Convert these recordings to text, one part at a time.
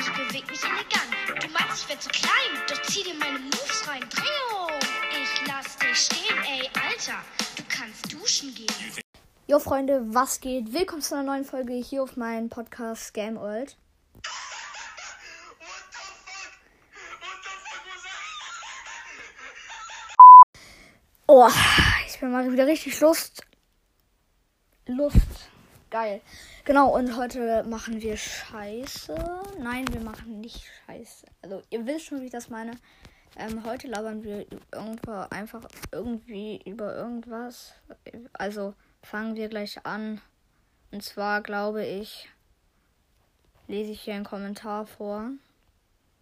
ich beweg mich elegant. Du meinst, ich werd zu klein, doch zieh dir meine Moves rein. Drehung! Ich lass dich stehen, ey, Alter. Du kannst duschen gehen. Jo, Freunde, was geht? Willkommen zu einer neuen Folge hier auf meinem Podcast Scam Old. Oh, ich bin mal wieder richtig Lust. Lust. Geil. Genau, und heute machen wir Scheiße. Nein, wir machen nicht Scheiße. Also, ihr wisst schon, wie ich das meine. Ähm, heute labern wir irgendwo einfach irgendwie über irgendwas. Also, fangen wir gleich an. Und zwar glaube ich, lese ich hier einen Kommentar vor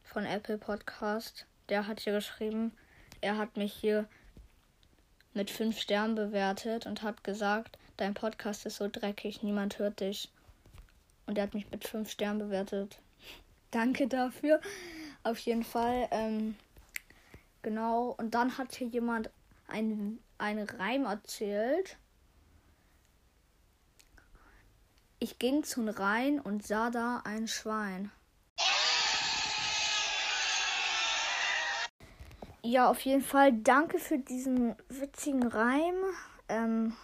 von Apple Podcast. Der hat hier geschrieben, er hat mich hier mit fünf Sternen bewertet und hat gesagt, dein Podcast ist so dreckig, niemand hört dich. Und er hat mich mit fünf Sternen bewertet. Danke dafür. Auf jeden Fall. Ähm, genau. Und dann hat hier jemand einen Reim erzählt. Ich ging zum Rhein und sah da ein Schwein. Ja, auf jeden Fall danke für diesen witzigen Reim. Ähm,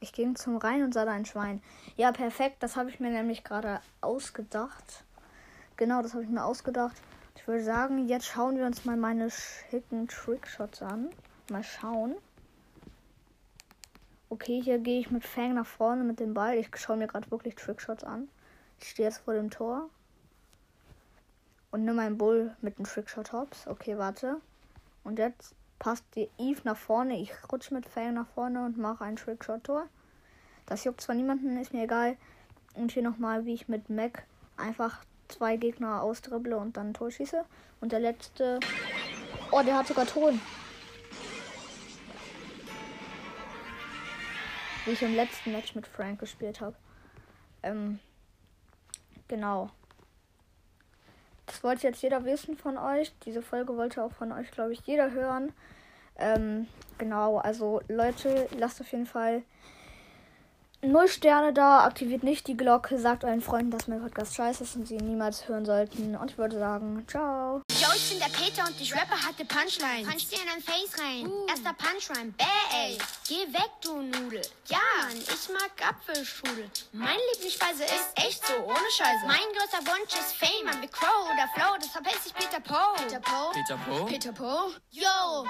ich ging zum Rhein und sah da ein Schwein. Ja, perfekt. Das habe ich mir nämlich gerade ausgedacht. Genau, das habe ich mir ausgedacht. Ich würde sagen, jetzt schauen wir uns mal meine schicken Trickshots an. Mal schauen. Okay, hier gehe ich mit Fang nach vorne mit dem Ball. Ich schaue mir gerade wirklich Trickshots an. Ich stehe jetzt vor dem Tor. Und nimm meinen Bull mit dem Trickshot Hops. Okay, warte. Und jetzt passt die Eve nach vorne. Ich rutsche mit Fang nach vorne und mache ein Trickshot-Tor. Das juckt zwar niemanden, ist mir egal. Und hier nochmal, wie ich mit Mac einfach zwei Gegner ausdribble und dann ein Tor schieße. Und der letzte. Oh, der hat sogar Ton. Wie ich im letzten Match mit Frank gespielt habe. Ähm, genau. Das wollte jetzt jeder wissen von euch. Diese Folge wollte auch von euch, glaube ich, jeder hören. Ähm, genau, also Leute, lasst auf jeden Fall null Sterne da, aktiviert nicht die Glocke, sagt euren Freunden, dass mein Podcast scheiße ist und sie ihn niemals hören sollten. Und ich würde sagen, ciao. Yo, ich bin der Peter und ich rappe harte Punchlines. Punch dir in dein Face rein. Erster Punchline. Bäh, ey. Geh weg, du Nudel. Ja, Mann, ich mag Apfelschule. Meine Lieblingsspeise ist echt so, ohne Scheiße. Mein größter Wunsch ist Fame, ein Big Crow oder Flow. Deshalb heißt ich Peter Po. Peter Po? Peter Po? Peter Po? Yo.